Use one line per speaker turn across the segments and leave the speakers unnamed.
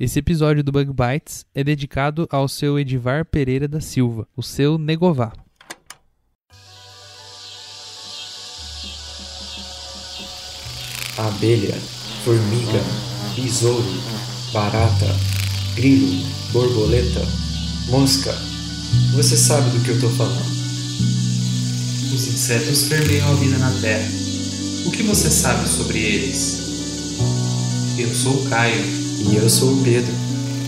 Esse episódio do Bug Bites é dedicado ao seu Edivar Pereira da Silva, o seu Negová.
abelha, formiga, besouro, barata, grilo, borboleta, mosca. Você sabe do que eu estou falando.
Os insetos permeiam a vida na Terra. O que você sabe sobre eles? Eu sou Caio.
E eu sou o Pedro.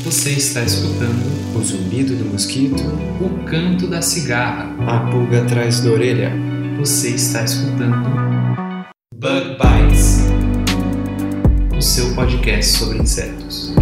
Você está escutando
O zumbido do mosquito,
o canto da cigarra.
a pulga atrás da orelha.
Você está escutando Bug Bites, o seu podcast sobre insetos.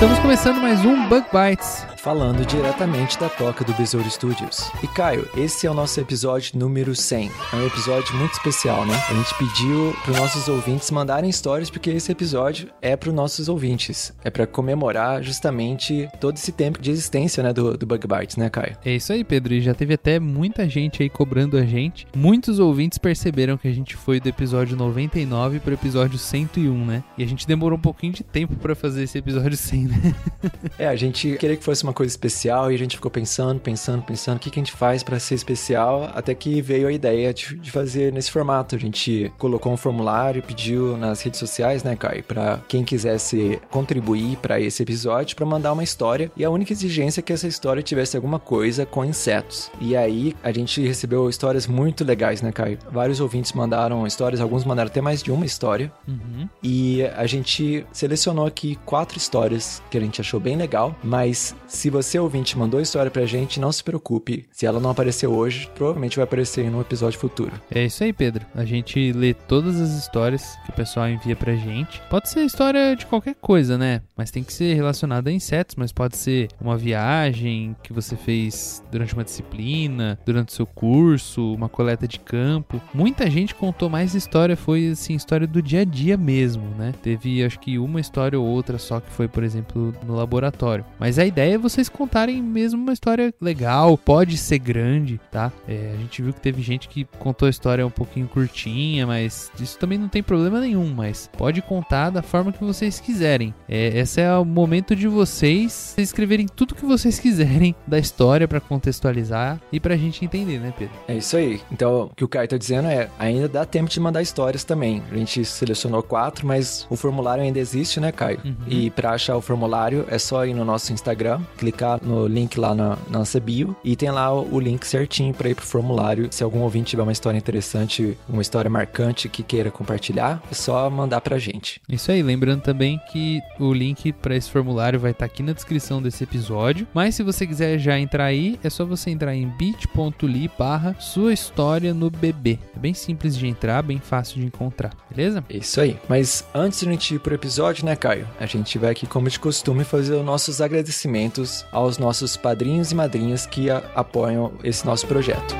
Estamos começando mais um Bug Bites.
Falando diretamente da toca do Besouro Studios. E Caio, esse é o nosso episódio número 100. É um episódio muito especial, né? A gente pediu para os nossos ouvintes mandarem histórias porque esse episódio é para os nossos ouvintes. É para comemorar justamente todo esse tempo de existência, né, do, do Bug Bites, né, Caio?
É isso aí, Pedro. E já teve até muita gente aí cobrando a gente. Muitos ouvintes perceberam que a gente foi do episódio 99 pro episódio 101, né? E a gente demorou um pouquinho de tempo pra fazer esse episódio 100, né?
É, a gente queria que fosse uma coisa especial e a gente ficou pensando, pensando, pensando o que, que a gente faz para ser especial, até que veio a ideia de, de fazer nesse formato. A gente colocou um formulário e pediu nas redes sociais, né, Caio, para quem quisesse contribuir para esse episódio para mandar uma história e a única exigência é que essa história tivesse alguma coisa com insetos. E aí a gente recebeu histórias muito legais, né, Caio? Vários ouvintes mandaram histórias, alguns mandaram até mais de uma história.
Uhum.
E a gente selecionou aqui quatro histórias que a gente achou bem legal, mas se você ouvinte mandou história pra gente, não se preocupe. Se ela não apareceu hoje, provavelmente vai aparecer em um episódio futuro.
É isso aí, Pedro. A gente lê todas as histórias que o pessoal envia pra gente. Pode ser história de qualquer coisa, né? Mas tem que ser relacionada a insetos, mas pode ser uma viagem que você fez durante uma disciplina, durante o seu curso, uma coleta de campo. Muita gente contou mais história, foi assim, história do dia a dia mesmo, né? Teve acho que uma história ou outra só que foi, por exemplo, no laboratório. Mas a ideia é vocês contarem mesmo uma história legal, pode ser grande, tá? É, a gente viu que teve gente que contou a história um pouquinho curtinha, mas isso também não tem problema nenhum, mas pode contar da forma que vocês quiserem. É, esse é o momento de vocês escreverem tudo que vocês quiserem da história pra contextualizar e pra gente entender, né, Pedro?
É isso aí. Então, o que o Caio tá dizendo é, ainda dá tempo de mandar histórias também. A gente selecionou quatro, mas o formulário ainda existe, né, Caio?
Uhum.
E pra achar o formulário é só ir no nosso Instagram, clicar no link lá na nossa bio e tem lá o, o link certinho pra ir pro formulário. Se algum ouvinte tiver uma história interessante, uma história marcante que queira compartilhar, é só mandar pra gente.
Isso aí, lembrando também que o link para esse formulário vai estar aqui na descrição desse episódio. Mas se você quiser já entrar aí, é só você entrar em bit.ly barra sua história no bebê. É bem simples de entrar, bem fácil de encontrar, beleza?
Isso aí. Mas antes de a gente ir pro episódio, né, Caio? A gente vai aqui, como de costume, fazer os nossos agradecimentos aos nossos padrinhos e madrinhas que apoiam esse nosso projeto.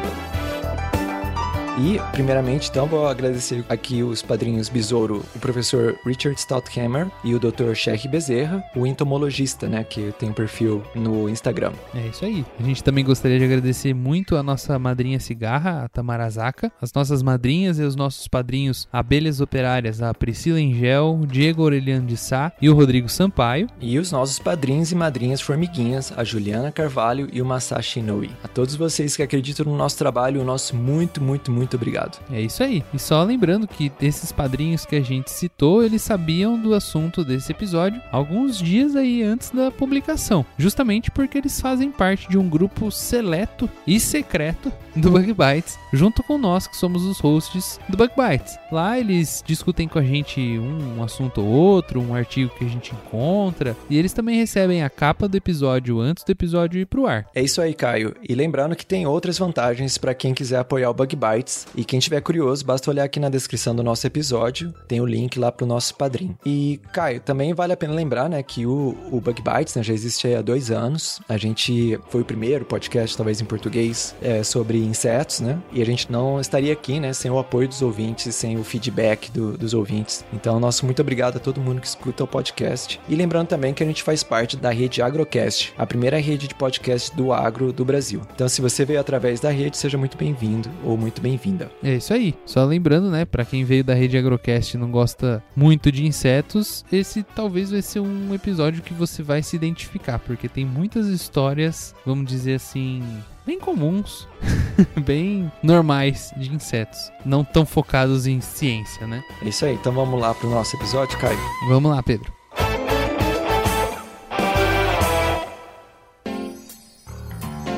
E, primeiramente, então, vou agradecer aqui os padrinhos Besouro, o professor Richard Stouthammer e o Dr. Sheikh Bezerra, o entomologista, né, que tem um perfil no Instagram.
É isso aí. A gente também gostaria de agradecer muito a nossa madrinha cigarra, a Tamara Zaka, as nossas madrinhas e os nossos padrinhos Abelhas Operárias, a Priscila Engel, o Diego Aureliano de Sá e o Rodrigo Sampaio.
E os nossos padrinhos e madrinhas formiguinhas, a Juliana Carvalho e o Masashi Inoue. A todos vocês que acreditam no nosso trabalho, o nosso muito, muito, muito obrigado.
É isso aí. E só lembrando que esses padrinhos que a gente citou, eles sabiam do assunto desse episódio alguns dias aí antes da publicação. Justamente porque eles fazem parte de um grupo seleto e secreto do Bug Bites, junto com nós que somos os hosts do Bug Bites. Lá eles discutem com a gente um, um assunto ou outro, um artigo que a gente encontra, e eles também recebem a capa do episódio antes do episódio ir pro ar.
É isso aí, Caio. E lembrando que tem outras vantagens para quem quiser apoiar o Bug Bites E quem tiver curioso, basta olhar aqui na descrição do nosso episódio, tem o link lá pro nosso padrinho. E, Caio, também vale a pena lembrar, né, que o, o Bug Bites né, já existe há dois anos. A gente foi o primeiro podcast, talvez em português, é, sobre insetos, né? E a gente não estaria aqui, né, sem o apoio dos ouvintes, sem o feedback do, dos ouvintes. Então, nosso muito obrigado a todo mundo que escuta o podcast. E lembrando também que a gente faz parte da rede Agrocast, a primeira rede de podcast do agro do Brasil. Então, se você veio através da rede, seja muito bem-vindo ou muito bem-vinda.
É isso aí. Só lembrando, né, para quem veio da rede Agrocast e não gosta muito de insetos, esse talvez vai ser um episódio que você vai se identificar, porque tem muitas histórias, vamos dizer assim, bem comuns, bem normais de insetos, não tão focados em ciência, né?
É isso aí. Então, vamos lá pro nosso episódio, Caio.
Vamos lá, Pedro.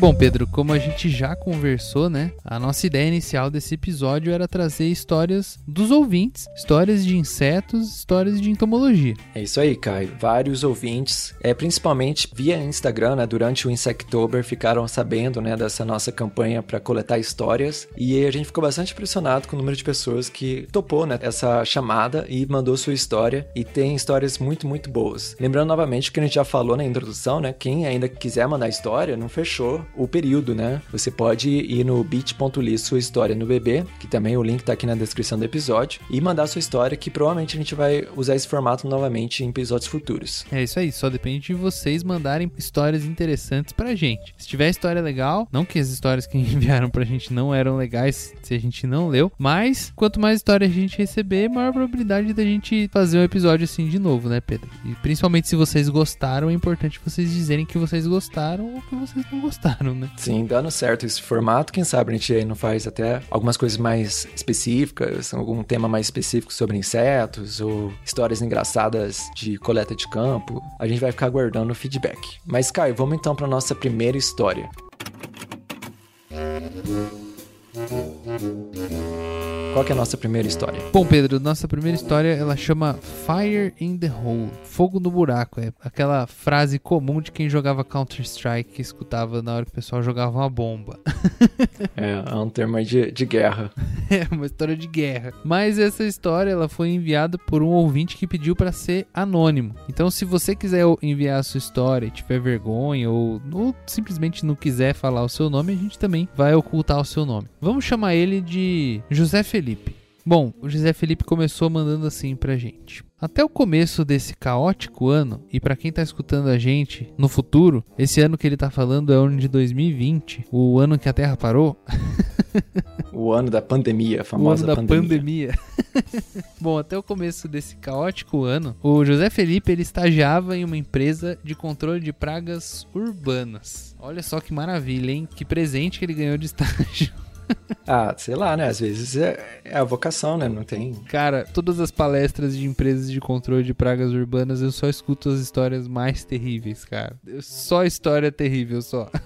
Bom, Pedro, como a gente já conversou, né? A nossa ideia inicial desse episódio era trazer histórias dos ouvintes, histórias de insetos, histórias de entomologia.
É isso aí, Caio. Vários ouvintes, é, principalmente via Instagram, né, durante o Insectober, ficaram sabendo né, dessa nossa campanha para coletar histórias. E a gente ficou bastante impressionado com o número de pessoas que topou né, essa chamada e mandou sua história. E tem histórias muito, muito boas. Lembrando novamente que a gente já falou na introdução, né? Quem ainda quiser mandar história, não fechou o período, né? Você pode ir no bit.ly sua história no bebê, que também o link tá aqui na descrição do episódio, e mandar sua história, que provavelmente a gente vai usar esse formato novamente em episódios futuros.
É isso aí, só depende de vocês mandarem histórias interessantes pra gente. Se tiver história legal, não que as histórias que enviaram pra gente não eram legais se a gente não leu, mas quanto mais histórias a gente receber, maior probabilidade da gente fazer um episódio assim de novo, né, Pedro? E principalmente se vocês gostaram, é importante vocês dizerem que vocês gostaram ou que vocês não gostaram, né?
Sim, dando certo esse formato, quem sabe a gente aí não faz até algumas coisas mais específicas, algum tema mais específico sobre insetos ou histórias engraçadas de coleta de campo. A gente vai ficar aguardando o feedback. Mas, Caio, vamos então para nossa primeira história. Qual que é a nossa primeira história?
Bom, Pedro, nossa primeira história ela chama Fire in the Hole, fogo no buraco. É aquela frase comum de quem jogava Counter Strike que escutava na hora que o pessoal jogava uma bomba.
é, é um termo de, de guerra.
é uma história de guerra. Mas essa história ela foi enviada por um ouvinte que pediu para ser anônimo. Então, se você quiser enviar a sua história e tiver vergonha ou, ou simplesmente não quiser falar o seu nome, a gente também vai ocultar o seu nome. Vamos chamar ele de José Felipe. Bom, o José Felipe começou mandando assim pra gente. Até o começo desse caótico ano, e para quem tá escutando a gente no futuro, esse ano que ele tá falando é o ano de 2020, o ano que a Terra parou.
o ano da pandemia, a famosa
o ano da
pandemia.
pandemia. Bom, até o começo desse caótico ano, o José Felipe ele estagiava em uma empresa de controle de pragas urbanas. Olha só que maravilha, hein? Que presente que ele ganhou de estágio.
ah, sei lá, né? Às vezes é, é, a vocação, né? Não tem.
Cara, todas as palestras de empresas de controle de pragas urbanas, eu só escuto as histórias mais terríveis, cara. Só história terrível, só.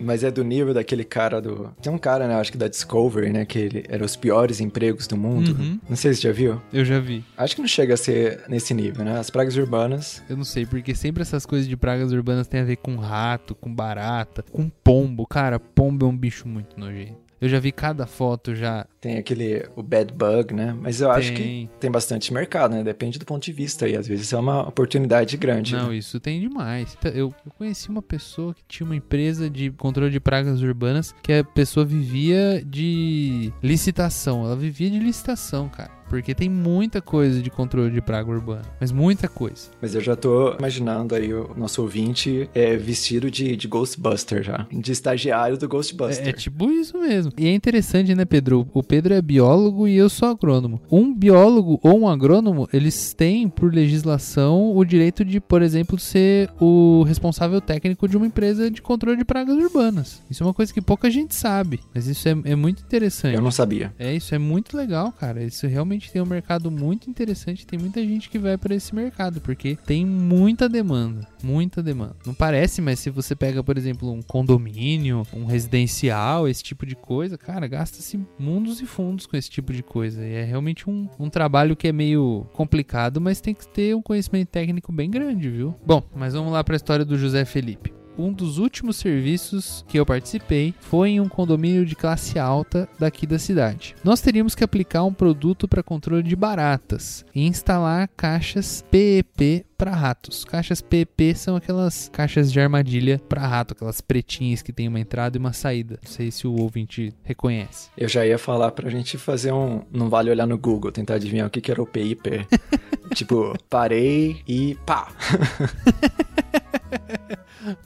Mas é do nível daquele cara do. Tem um cara, né? Acho que da Discovery, né? Que ele era os piores empregos do mundo.
Uhum.
Não sei se você já viu.
Eu já vi.
Acho que não chega a ser nesse nível, né? As pragas urbanas.
Eu não sei, porque sempre essas coisas de pragas urbanas tem a ver com rato, com barata, com pombo. Cara, pombo é um bicho muito nojento. Eu já vi cada foto já.
Tem aquele, o bad bug, né? Mas eu tem. acho que tem bastante mercado, né? Depende do ponto de vista e às vezes é uma oportunidade grande.
Não,
né?
isso tem demais. Eu, eu conheci uma pessoa que tinha uma empresa de controle de pragas urbanas que a pessoa vivia de licitação. Ela vivia de licitação, cara. Porque tem muita coisa de controle de praga urbana, mas muita coisa.
Mas eu já tô imaginando aí o nosso ouvinte é, vestido de, de Ghostbuster já, de estagiário do Ghostbuster.
É, é tipo isso mesmo. E é interessante, né, Pedro? O Pedro é biólogo e eu sou agrônomo. Um biólogo ou um agrônomo, eles têm, por legislação, o direito de, por exemplo, ser o responsável técnico de uma empresa de controle de pragas urbanas. Isso é uma coisa que pouca gente sabe, mas isso é, é muito interessante.
Eu não sabia.
É, isso é muito legal, cara. Isso realmente tem um mercado muito interessante. Tem muita gente que vai para esse mercado, porque tem muita demanda. Muita demanda. Não parece, mas se você pega, por exemplo, um condomínio, um residencial, esse tipo de coisa, cara, gasta-se mundos e fundos com esse tipo de coisa. E é realmente um, um trabalho que é meio complicado, mas tem que ter um conhecimento técnico bem grande, viu? Bom, mas vamos lá para a história do José Felipe um dos últimos serviços que eu participei foi em um condomínio de classe alta daqui da cidade. Nós teríamos que aplicar um produto para controle de baratas e instalar caixas PEP para ratos. Caixas PEP são aquelas caixas de armadilha para rato, aquelas pretinhas que tem uma entrada e uma saída. Não sei se o ouvinte reconhece.
Eu já ia falar pra gente fazer um. Não vale olhar no Google, tentar adivinhar o que, que era o PIP. tipo, parei e pá.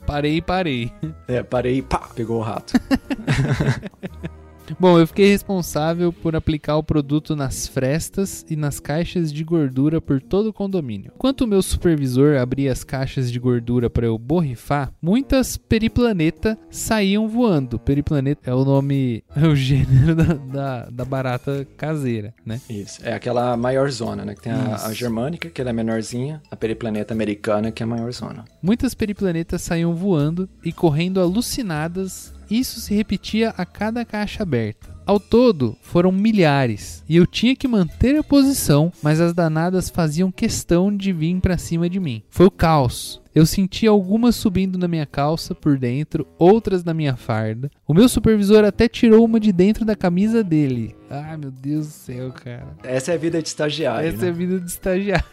Parei e parei.
É, parei e pá, pegou o rato.
Bom, eu fiquei responsável por aplicar o produto nas frestas e nas caixas de gordura por todo o condomínio. Enquanto o meu supervisor abria as caixas de gordura para eu borrifar, muitas periplaneta saíam voando. Periplaneta é o nome, é o gênero da, da, da barata caseira, né?
Isso, é aquela maior zona, né? Que tem a, a, germânica, que ela é menorzinha, a periplaneta americana, que é a maior zona.
Muitas periplanetas saíam voando e correndo alucinadas isso se repetia a cada caixa aberta. Ao todo, foram milhares, e eu tinha que manter a posição, mas as danadas faziam questão de vir para cima de mim. Foi o caos. Eu senti algumas subindo na minha calça por dentro, outras na minha farda. O meu supervisor até tirou uma de dentro da camisa dele. Ai, meu Deus do céu, cara.
Essa é a vida de estagiário.
Essa
né?
é a vida de estagiário.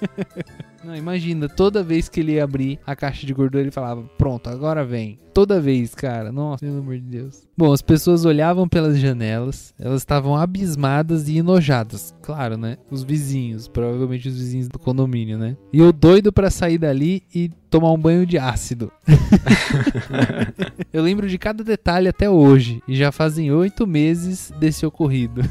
Não, imagina, toda vez que ele ia abrir a caixa de gordura, ele falava: Pronto, agora vem. Toda vez, cara. Nossa, pelo amor de Deus. Bom, as pessoas olhavam pelas janelas, elas estavam abismadas e enojadas. Claro, né? Os vizinhos, provavelmente os vizinhos do condomínio, né? E eu doido para sair dali e tomar um banho de ácido. eu lembro de cada detalhe até hoje, e já fazem oito meses desse ocorrido.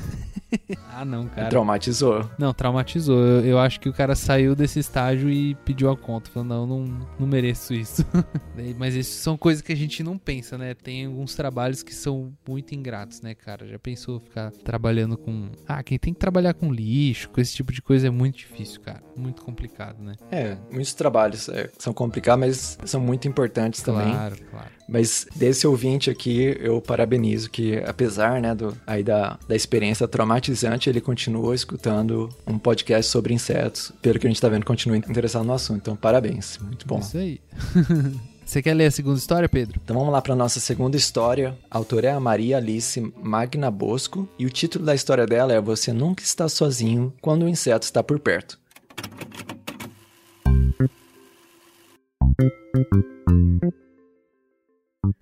ah, não, cara.
Traumatizou.
Não, traumatizou. Eu, eu, acho que o cara saiu desse estágio e pediu a conta. Falou, não, não, não mereço isso. Mas isso são coisas que a gente não pensa, né? Tem alguns trabalhos que são muito ingratos, né, cara? Já pensou ficar trabalhando com. Ah, quem tem que trabalhar com lixo, com esse tipo de coisa é muito difícil, cara. Muito complicado, né?
É, muitos trabalhos é, são complicados, mas são muito importantes também.
Claro, claro.
Mas desse ouvinte aqui, eu parabenizo que, apesar, né, do, aí da, da experiência traumatizante, ele continua escutando um podcast sobre insetos. Pelo que a gente tá vendo, continua interessado no assunto. Então, parabéns. Muito bom.
Isso aí. Você quer ler a segunda história, Pedro?
Então vamos lá para nossa segunda história. A autora é a Maria Alice Magna Bosco e o título da história dela é Você Nunca Está Sozinho Quando o Inseto Está Por Perto.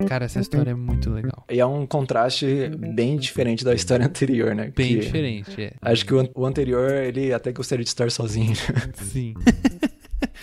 Cara, essa história é muito legal.
E é um contraste bem diferente da história anterior, né?
Bem
que
diferente, é.
Acho que o, o anterior, ele até gostaria de estar sozinho.
Sim.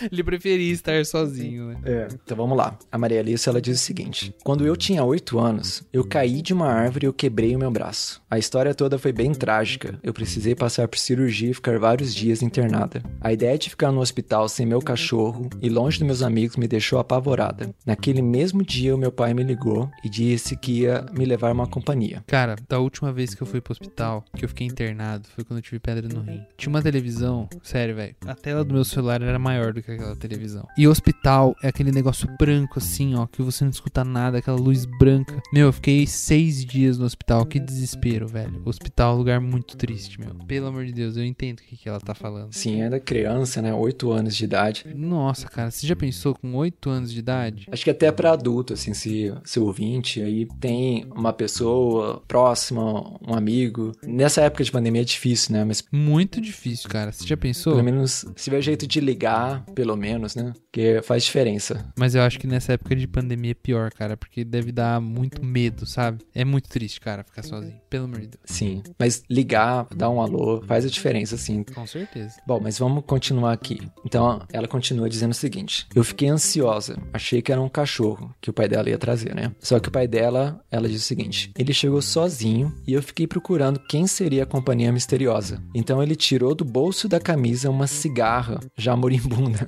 Ele preferia estar sozinho, né?
É. Então vamos lá. A Maria Alice, ela diz o seguinte: Quando eu tinha 8 anos, eu caí de uma árvore e eu quebrei o meu braço. A história toda foi bem trágica. Eu precisei passar por cirurgia e ficar vários dias internada. A ideia de ficar no hospital sem meu cachorro e longe dos meus amigos me deixou apavorada. Naquele mesmo dia, o meu pai me ligou e disse que ia me levar uma companhia.
Cara, da última vez que eu fui pro hospital, que eu fiquei internado, foi quando eu tive pedra no rim. Tinha uma televisão, sério, velho. A tela do meu celular era maior do que aquela televisão. E o hospital é aquele negócio branco assim, ó, que você não escuta nada, aquela luz branca. Meu, eu fiquei seis dias no hospital, que desespero, velho. Hospital é um lugar muito triste, meu. Pelo amor de Deus, eu entendo o que, que ela tá falando.
Sim, ainda criança, né? 8 anos de idade.
Nossa, cara, você já pensou com 8 anos de idade?
Acho que até para adulto, assim, se seu ouvinte aí tem uma pessoa próxima, um amigo. Nessa época de pandemia é difícil, né? Mas
muito difícil, cara. Você já pensou?
Pelo menos se tiver jeito de ligar, pelo menos, né? Porque faz diferença.
Mas eu acho que nessa época de pandemia é pior, cara, porque deve dar muito medo, sabe? É muito triste, cara, ficar sozinho. Pelo amor de Deus.
Sim. Mas ligar, dar um alô, faz a diferença, sim.
Com certeza.
Bom, mas vamos continuar aqui. Então, ela continua dizendo o seguinte: Eu fiquei ansiosa. Achei que era um cachorro que o pai dela ia trazer, né? Só que o pai dela, ela diz o seguinte: Ele chegou sozinho e eu fiquei procurando quem seria a companhia misteriosa. Então ele tirou do bolso da camisa uma cigarra já moribunda.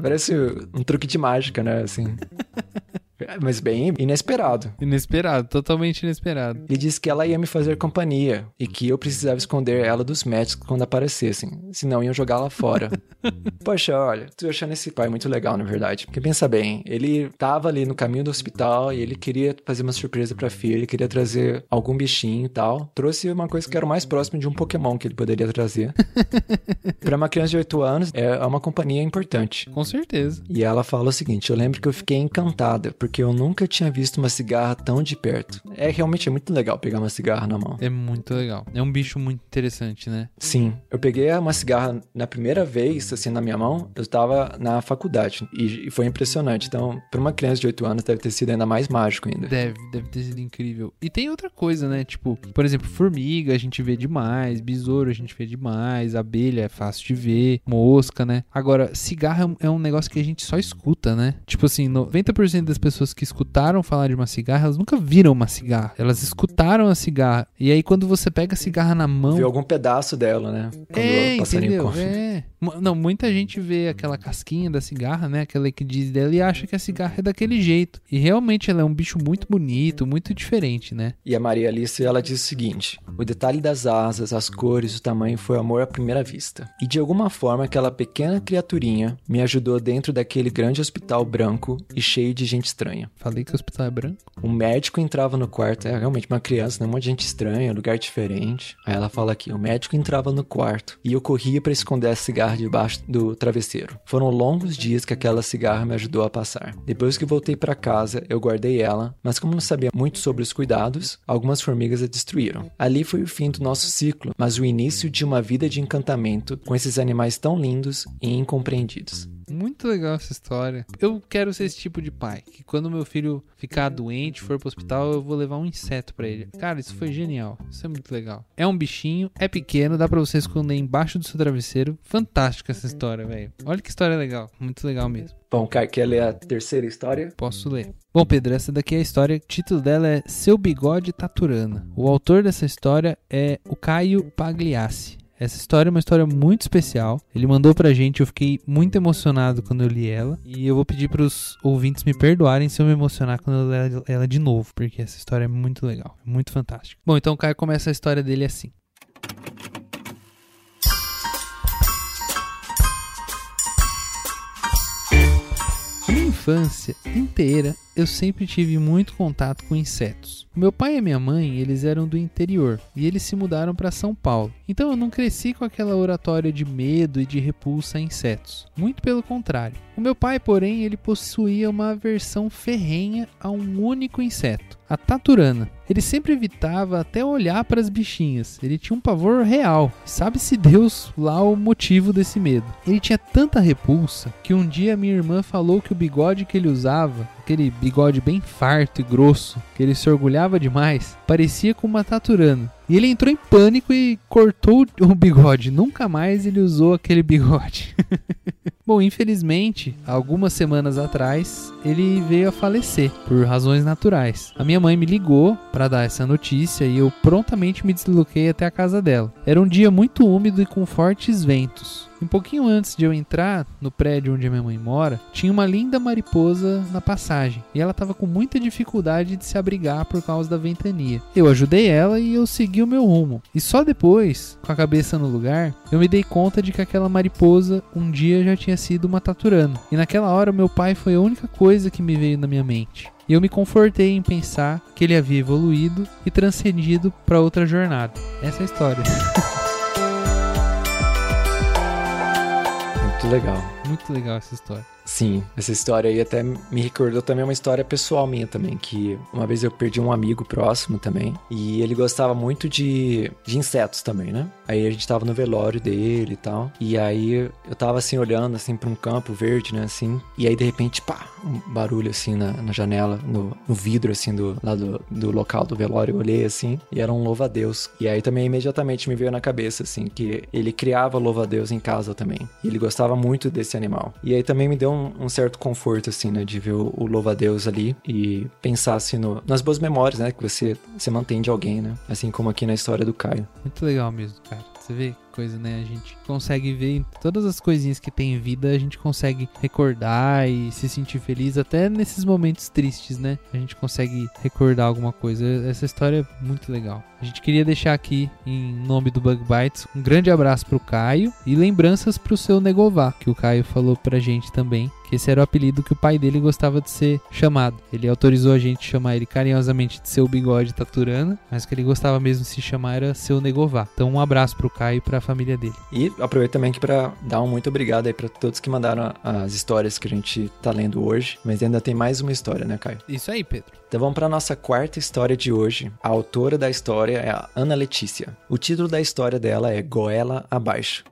Parece um truque de mágica, né? Assim. Mas bem inesperado.
Inesperado, totalmente inesperado.
Ele disse que ela ia me fazer companhia e que eu precisava esconder ela dos médicos quando aparecessem, senão iam jogá-la fora. Poxa, olha, tô achando esse pai muito legal, na verdade. Porque pensa bem, ele tava ali no caminho do hospital e ele queria fazer uma surpresa pra filha, ele queria trazer algum bichinho e tal. Trouxe uma coisa que era o mais próximo de um Pokémon que ele poderia trazer. pra uma criança de 8 anos, é uma companhia importante.
Com certeza.
E ela fala o seguinte: eu lembro que eu fiquei encantada, porque eu nunca tinha visto uma cigarra tão de perto. É realmente é muito legal pegar uma cigarra na mão.
É muito legal. É um bicho muito interessante, né?
Sim, eu peguei uma cigarra na primeira vez, assim, na minha mão, eu estava na faculdade e, foi impressionante. Então, para uma criança de 8 anos, deve ter sido ainda mais mágico ainda.
Deve, deve ter sido incrível. E tem outra coisa, né? Tipo, por exemplo, formiga a gente vê demais, besouro a gente vê demais, abelha é fácil de ver, mosca, né? Agora, cigarro é um negócio que a gente só escuta, né? Tipo assim, 90% das pessoas que escutaram falar de uma cigarra, elas nunca viram uma cigarra. Elas escutaram a cigarra. E aí, quando você pega a cigarra na mão.
Viu algum pedaço dela, né? Quando
é,
o passarinho
entendeu?
come.
É. Não, muita gente vê aquela casquinha da cigarra, né? Aquela que diz dela e acha que a cigarra é daquele jeito. E realmente ela é um bicho muito bonito, muito diferente, né?
E a Maria Alice, ela diz o seguinte: o detalhe das asas, as cores, o tamanho foi amor à primeira vista. E de alguma forma, aquela pequena criaturinha me ajudou dentro daquele grande hospital branco e cheio de gente estranha.
Falei que o hospital é branco.
Um médico entrava no quarto, é realmente uma criança, né? Um monte de gente estranha, lugar diferente. Aí ela fala aqui: o médico entrava no quarto e eu corria para esconder a cigarra debaixo do travesseiro. Foram longos dias que aquela cigarra me ajudou a passar. Depois que voltei para casa, eu guardei ela, mas como não sabia muito sobre os cuidados, algumas formigas a destruíram. Ali foi o fim do nosso ciclo, mas o início de uma vida de encantamento com esses animais tão lindos e incompreendidos.
Muito legal essa história. Eu quero ser esse tipo de pai. Que quando meu filho ficar doente, for pro hospital, eu vou levar um inseto pra ele. Cara, isso foi genial. Isso é muito legal. É um bichinho, é pequeno, dá pra você esconder embaixo do seu travesseiro. Fantástica essa história, velho. Olha que história legal. Muito legal mesmo.
Bom, Caio, quer ler a terceira história?
Posso ler. Bom, Pedro, essa daqui é a história. O título dela é Seu Bigode Taturana. O autor dessa história é o Caio Pagliassi. Essa história é uma história muito especial. Ele mandou pra gente, eu fiquei muito emocionado quando eu li ela. E eu vou pedir pros ouvintes me perdoarem se eu me emocionar quando eu ler ela de novo, porque essa história é muito legal, é muito fantástica. Bom, então o Caio começa a história dele assim. Minha infância inteira eu sempre tive muito contato com insetos. Meu pai e minha mãe, eles eram do interior e eles se mudaram para São Paulo. Então eu não cresci com aquela oratória de medo e de repulsa a insetos. Muito pelo contrário. O meu pai, porém, ele possuía uma aversão ferrenha a um único inseto, a taturana. Ele sempre evitava até olhar para as bichinhas. Ele tinha um pavor real. Sabe-se Deus lá o motivo desse medo. Ele tinha tanta repulsa que um dia minha irmã falou que o bigode que ele usava, aquele bigode bem farto e grosso, que ele se orgulhava demais, parecia com uma taturana. E ele entrou em pânico e cortou o bigode. Nunca mais ele usou aquele bigode. Bom, infelizmente, algumas semanas atrás, ele veio a falecer por razões naturais. A minha mãe me ligou para dar essa notícia e eu prontamente me desloquei até a casa dela. Era um dia muito úmido e com fortes ventos. Um pouquinho antes de eu entrar no prédio onde a minha mãe mora, tinha uma linda mariposa na passagem e ela estava com muita dificuldade de se abrigar por causa da ventania. Eu ajudei ela e eu segui o meu rumo. E só depois, com a cabeça no lugar, eu me dei conta de que aquela mariposa um dia já tinha sido uma taturana. E naquela hora, meu pai foi a única coisa que me veio na minha mente. E eu me confortei em pensar que ele havia evoluído e transcendido para outra jornada. Essa é a história.
legal.
Muito legal essa história.
Sim, essa história aí até me recordou também uma história pessoal minha também, que uma vez eu perdi um amigo próximo também, e ele gostava muito de, de insetos também, né? Aí a gente tava no velório dele e tal, e aí eu tava assim olhando assim para um campo verde, né, assim, e aí de repente, pá, um barulho assim na, na janela, no, no, vidro assim do, lá do, do local do velório, eu olhei assim, e era um louva-a-Deus. E aí também imediatamente me veio na cabeça assim que ele criava louva-a-Deus em casa também. E ele gostava muito desse animal. E aí também me deu um, um certo conforto, assim, né? De ver o, o louva-a-Deus ali e pensar, assim, no, nas boas memórias, né? Que você, você mantém de alguém, né? Assim como aqui na história do Caio.
Muito legal mesmo, cara. Você vê coisa, né? A gente consegue ver em todas as coisinhas que tem vida, a gente consegue recordar e se sentir feliz até nesses momentos tristes, né? A gente consegue recordar alguma coisa. Essa história é muito legal. A gente queria deixar aqui, em nome do Bug Bites, um grande abraço pro Caio e lembranças pro seu Negová, que o Caio falou pra gente também, que esse era o apelido que o pai dele gostava de ser chamado. Ele autorizou a gente chamar ele carinhosamente de seu bigode taturana, mas o que ele gostava mesmo de se chamar era seu Negová. Então um abraço pro Caio e pra família dele.
E aproveito também aqui para dar um muito obrigado aí para todos que mandaram as histórias que a gente tá lendo hoje, mas ainda tem mais uma história, né, Caio?
Isso aí, Pedro.
Então vamos para nossa quarta história de hoje. A autora da história é a Ana Letícia. O título da história dela é Goela Abaixo.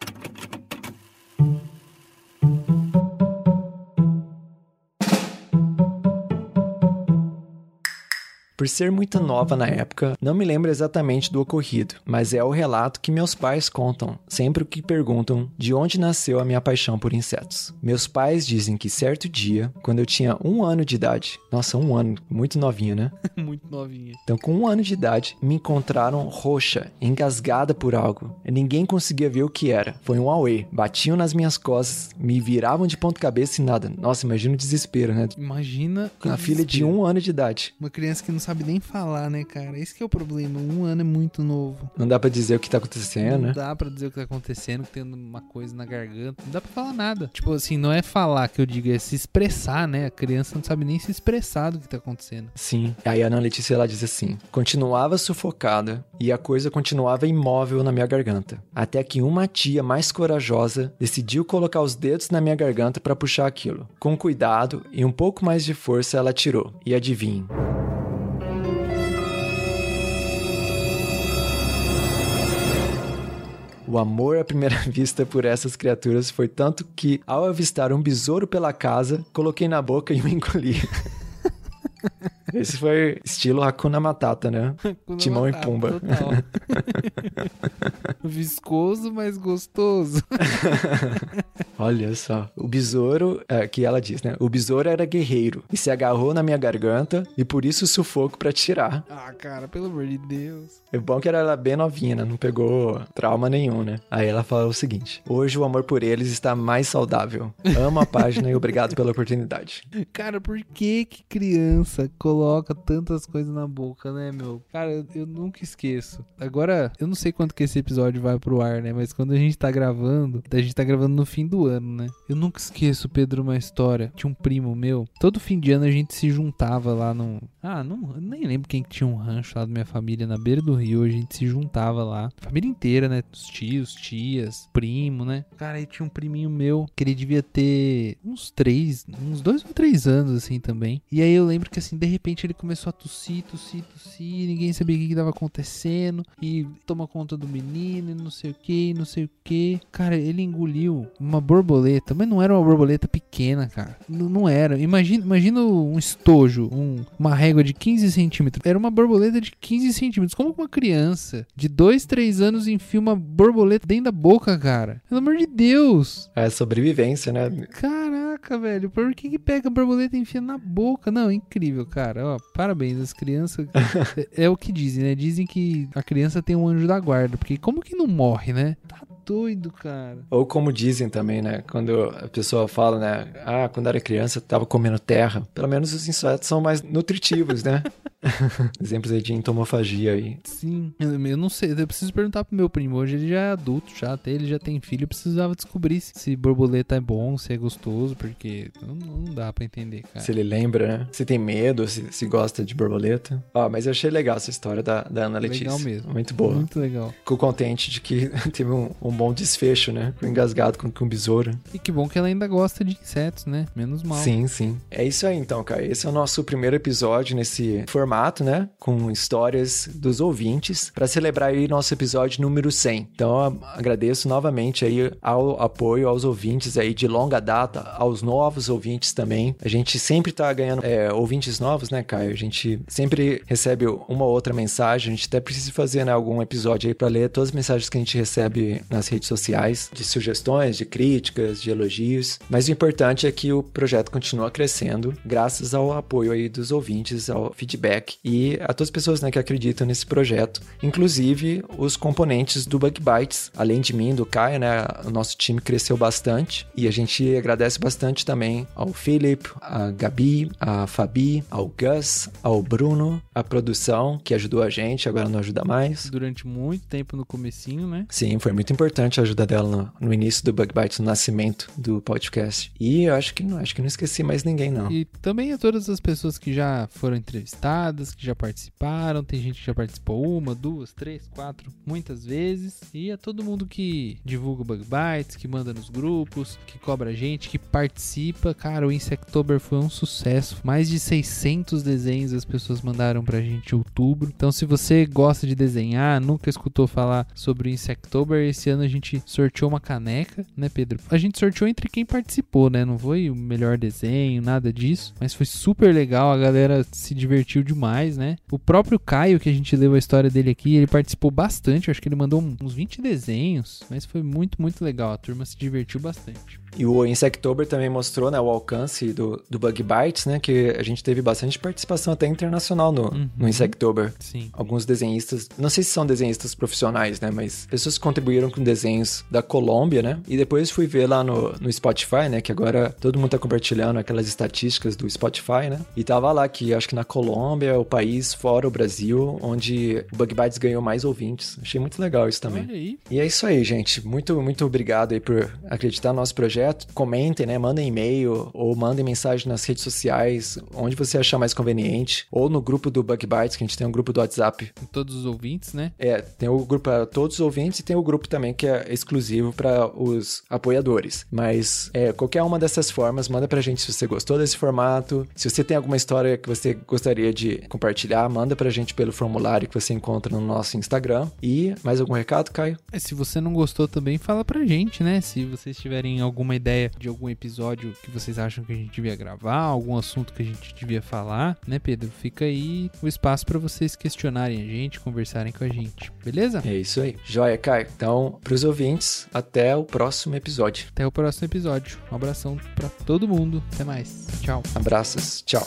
Por ser muito nova na época, não me lembro exatamente do ocorrido, mas é o relato que meus pais contam sempre que perguntam de onde nasceu a minha paixão por insetos. Meus pais dizem que certo dia, quando eu tinha um ano de idade, nossa, um ano, muito novinha, né?
muito novinha.
Então, com um ano de idade, me encontraram roxa, engasgada por algo. Ninguém conseguia ver o que era. Foi um auê. Batiam nas minhas costas, me viravam de ponta cabeça e nada. Nossa, imagina o desespero, né?
Imagina.
A filha de um ano de idade.
Uma criança que não sabe nem falar, né, cara? Esse que é o problema. Um ano é muito novo.
Não dá para dizer o que tá acontecendo,
não
né?
Não dá pra dizer o que tá acontecendo, que tem uma coisa na garganta. Não dá pra falar nada. Tipo assim, não é falar que eu digo, é se expressar, né? A criança não sabe nem se expressar do que tá acontecendo.
Sim. Aí a Ana Letícia, ela diz assim: continuava sufocada e a coisa continuava imóvel na minha garganta. Até que uma tia mais corajosa decidiu colocar os dedos na minha garganta para puxar aquilo. Com cuidado e um pouco mais de força, ela tirou. E adivinhe. O amor à primeira vista por essas criaturas foi tanto que, ao avistar um besouro pela casa, coloquei na boca e o engoli. Esse foi estilo Hakuna Matata, né? Hakuna Timão Matata, e Pumba.
Viscoso, mas gostoso.
Olha só. O besouro, é, que ela diz, né? O besouro era guerreiro e se agarrou na minha garganta e por isso o sufoco para tirar.
Ah, cara, pelo amor de Deus.
É bom que era ela bem novinha, né? Não pegou trauma nenhum, né? Aí ela fala o seguinte: Hoje o amor por eles está mais saudável. Amo a página e obrigado pela oportunidade.
Cara, por que que criança coloca tantas coisas na boca, né, meu? Cara, eu, eu nunca esqueço. Agora, eu não sei quanto que esse episódio vai pro ar, né? Mas quando a gente tá gravando, a gente tá gravando no fim do ano, né? Eu nunca esqueço, Pedro, uma história. Tinha um primo meu. Todo fim de ano a gente se juntava lá num. Ah, não, nem lembro quem que tinha um rancho lá da minha família na beira do rio. A gente se juntava lá. Família inteira, né? Os tios, tias, primo, né? Cara, aí tinha um priminho meu que ele devia ter uns três, uns dois ou três anos assim também. E aí eu lembro que assim, de repente ele começou a tossir, tossir, tossir. Ninguém sabia o que, que tava acontecendo. E toma conta do menino, e não sei o que, não sei o que. Cara, ele engoliu uma mas não era uma borboleta pequena, cara. Não, não era. Imagina, imagina um estojo, um, uma régua de 15 centímetros. Era uma borboleta de 15 centímetros. Como uma criança de 2, 3 anos enfia uma borboleta dentro da boca, cara? Pelo amor de Deus.
É sobrevivência, né?
Caraca, velho. Por que, que pega a borboleta e enfia na boca? Não, é incrível, cara. Ó, parabéns. As crianças. é, é o que dizem, né? Dizem que a criança tem um anjo da guarda. Porque como que não morre, né? Tá doido, cara.
Ou como dizem também, né? Quando a pessoa fala, né? Ah, quando era criança tava comendo terra. Pelo menos os insetos são mais nutritivos, né? Exemplos aí de entomofagia aí.
Sim, eu, não sei, eu preciso perguntar pro meu primo. Hoje ele já é adulto, já até ele já tem filho. Eu precisava descobrir se, borboleta é bom, se é gostoso, porque não, não dá pra entender, cara.
Se ele lembra, né? Se tem medo, se, se gosta de borboleta. Ó, mas eu achei legal essa história da, da Ana Letícia.
Legal mesmo.
Muito boa.
Muito legal.
Fico contente de que teve um, um bom desfecho, né? Com engasgado com, com besouro.
E que bom que ela ainda gosta de insetos, né? Menos mal.
Sim, sim. É isso aí então, cara. Esse é o nosso primeiro episódio nesse formato, né? Com histórias dos ouvintes para celebrar aí nosso episódio número 100. Então, agradeço novamente aí ao apoio aos ouvintes aí de longa data, aos novos ouvintes também. A gente sempre tá ganhando é, ouvintes novos, né, Caio? A gente sempre recebe uma ou outra mensagem. A gente até precisa fazer né, algum episódio aí para ler todas as mensagens que a gente recebe nas redes sociais, de sugestões, de críticas, de elogios. Mas o importante é que o projeto continua crescendo, graças ao apoio aí dos ouvintes, ao feedback e a todas as pessoas né, que acreditam nesse projeto, inclusive os componentes do Bug Bites. Além de mim, do Caio, né, o nosso time cresceu bastante e a gente agradece bastante também ao Philip, a Gabi, a Fabi, ao Gus, ao Bruno, a produção que ajudou a gente, agora não ajuda mais.
Durante muito tempo no comecinho, né?
Sim, foi muito importante a ajuda dela no, no início do Bug Bites, no nascimento do podcast. E eu acho que não, acho que não esqueci mais ninguém, não.
E também a todas as pessoas que já foram entrevistadas, que já participaram. Tem gente que já participou uma, duas, três, quatro, muitas vezes. E a todo mundo que divulga o Bug Bites, que manda nos grupos, que cobra a gente, que participa. Cara, o Insectober foi um sucesso. Mais de 600 desenhos as pessoas mandaram pra gente em outubro. Então, se você gosta de desenhar, nunca escutou falar sobre o Insectober, esse ano a gente sorteou uma caneca, né, Pedro? A gente sorteou entre quem participou, né? Não foi o melhor desenho, nada disso, mas foi super legal, a galera se divertiu demais, né? O próprio Caio, que a gente leu a história dele aqui, ele participou bastante, eu acho que ele mandou uns 20 desenhos, mas foi muito, muito legal, a turma se divertiu bastante.
E o Insectober também mostrou né, o alcance do, do Bug Bites, né? Que a gente teve bastante participação até internacional no,
Uhum.
no Insectober.
Sim.
Alguns desenhistas, não sei se são desenhistas profissionais, né? Mas pessoas que contribuíram com desenhos da Colômbia, né? E depois fui ver lá no, no Spotify, né? Que agora todo mundo tá compartilhando aquelas estatísticas do Spotify, né? E tava lá que acho que na Colômbia é o país fora o Brasil onde o Bug Bites ganhou mais ouvintes. Achei muito legal isso também.
Olha aí.
E é isso aí, gente. Muito, muito obrigado aí por acreditar no nosso projeto. Comentem, né? Mandem e-mail ou mandem mensagem nas redes sociais, onde você achar mais conveniente. Ou no grupo do Bug Bites, que a gente tem um grupo do WhatsApp.
Todos os ouvintes, né?
É, tem o grupo para todos os ouvintes e tem o grupo também que é exclusivo para os apoiadores. Mas é, qualquer uma dessas formas, manda pra gente se você gostou desse formato. Se você tem alguma história que você gostaria de compartilhar, manda pra gente pelo formulário que você encontra no nosso Instagram. E mais algum recado, Caio?
É, se você não gostou também, fala pra gente, né? Se vocês tiverem alguma ideia de algum episódio que vocês acham que a gente devia gravar, algum assunto que a gente devia falar, né, Pedro? Fica aí o espaço pra vocês questionarem a gente, conversarem com a gente, beleza?
É isso aí. Joia, Caio. Então, pros ouvintes, até o próximo episódio.
Até o próximo episódio. Um abração pra todo mundo. Até mais. Tchau.
Abraços. Tchau.